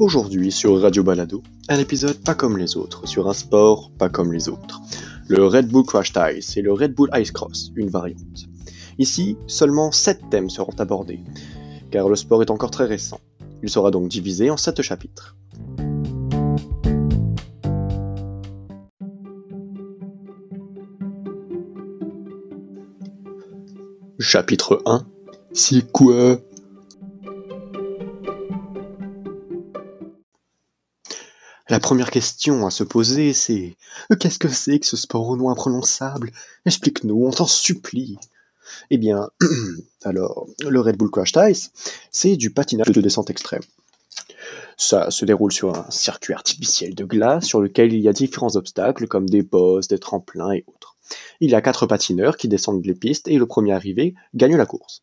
Aujourd'hui sur Radio Balado, un épisode pas comme les autres, sur un sport pas comme les autres. Le Red Bull Crash Ice et le Red Bull Ice Cross, une variante. Ici, seulement 7 thèmes seront abordés, car le sport est encore très récent. Il sera donc divisé en 7 chapitres. Chapitre 1 C'est quoi? La première question à se poser, c'est Qu'est-ce que c'est que ce sport au nom imprononçable Explique-nous, on t'en supplie. Eh bien, alors, le Red Bull Crash Ice, c'est du patinage de descente extrême. Ça se déroule sur un circuit artificiel de glace sur lequel il y a différents obstacles comme des postes, des tremplins et autres. Il y a quatre patineurs qui descendent les pistes et le premier arrivé gagne la course.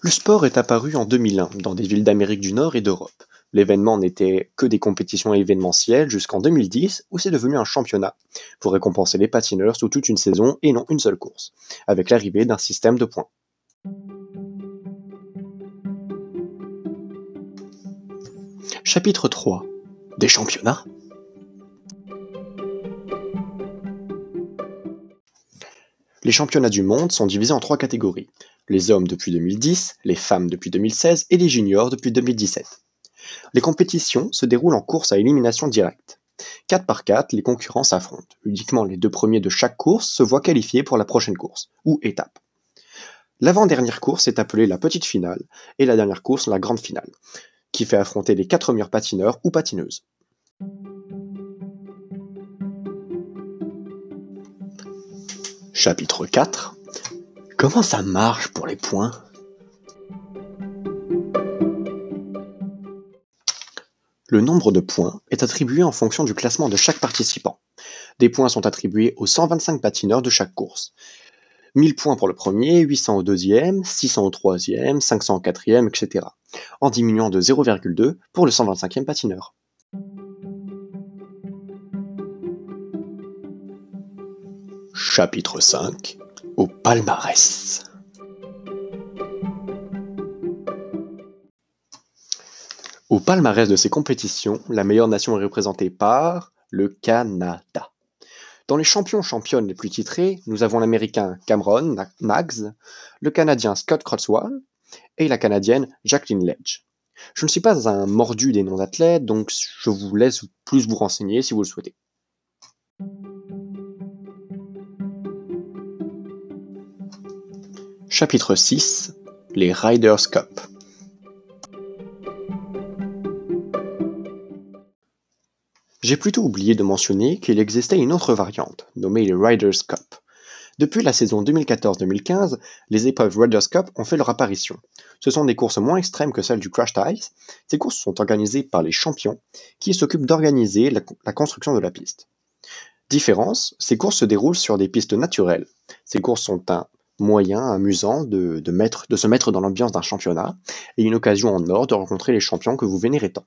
Le sport est apparu en 2001 dans des villes d'Amérique du Nord et d'Europe. L'événement n'était que des compétitions événementielles jusqu'en 2010 où c'est devenu un championnat pour récompenser les patineurs sous toute une saison et non une seule course, avec l'arrivée d'un système de points. Chapitre 3 Des championnats Les championnats du monde sont divisés en trois catégories. Les hommes depuis 2010, les femmes depuis 2016 et les juniors depuis 2017. Les compétitions se déroulent en course à élimination directe. 4 par 4, les concurrents s'affrontent. Uniquement les deux premiers de chaque course se voient qualifiés pour la prochaine course, ou étape. L'avant-dernière course est appelée la petite finale, et la dernière course la grande finale, qui fait affronter les 4 meilleurs patineurs ou patineuses. Chapitre 4 Comment ça marche pour les points? Le nombre de points est attribué en fonction du classement de chaque participant. Des points sont attribués aux 125 patineurs de chaque course. 1000 points pour le premier, 800 au deuxième, 600 au troisième, 500 au quatrième, etc. En diminuant de 0,2 pour le 125e patineur. Chapitre 5 Au palmarès. Au palmarès de ces compétitions, la meilleure nation est représentée par le Canada. Dans les champions championnes les plus titrés, nous avons l'américain Cameron Maggs, le canadien Scott Croswell et la canadienne Jacqueline Ledge. Je ne suis pas un mordu des noms d'athlètes, donc je vous laisse plus vous renseigner si vous le souhaitez. Chapitre 6 Les Riders Cup. J'ai plutôt oublié de mentionner qu'il existait une autre variante, nommée les Riders Cup. Depuis la saison 2014-2015, les épreuves Riders Cup ont fait leur apparition. Ce sont des courses moins extrêmes que celles du Crash Ice. Ces courses sont organisées par les champions, qui s'occupent d'organiser la, construction de la piste. Différence, ces courses se déroulent sur des pistes naturelles. Ces courses sont un moyen amusant de se mettre dans l'ambiance d'un championnat et une occasion en or de rencontrer les champions que vous vénérez tant.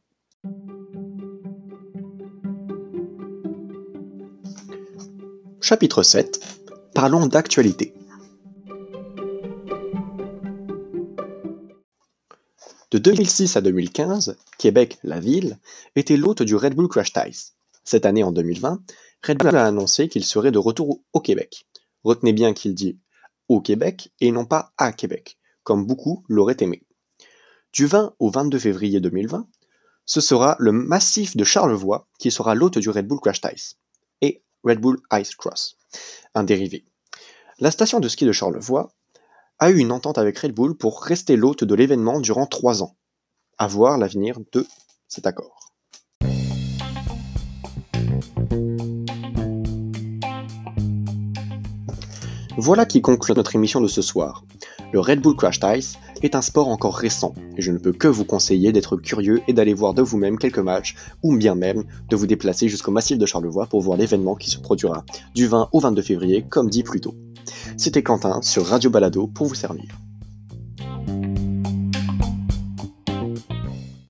Chapitre 7 Parlons d'actualité. De 2006 à 2015, Québec, la ville, était l'hôte du Red Bull Crash Ice. Cette année, en 2020, Red Bull a annoncé qu'il serait de retour au Québec. Retenez bien qu'il dit au Québec et non pas à Québec, comme beaucoup l'auraient aimé. Du 20 au 22 février 2020, ce sera le massif de Charlevoix qui sera l'hôte du Red Bull Crash Ice. Red Bull Ice Cross, un dérivé. La station de ski de Charlevoix a eu une entente avec Red Bull pour rester l'hôte de l'événement durant trois ans. À voir l'avenir de cet accord. Voilà qui conclut notre émission de ce soir. Le Red Bull Crash Ice est un sport encore récent, et je ne peux que vous conseiller d'être curieux et d'aller voir de vous-même quelques matchs, ou bien même de vous déplacer jusqu'au massif de Charlevoix pour voir l'événement qui se produira du 20 au 22 février, comme dit plus tôt. C'était Quentin sur Radio Balado pour vous servir.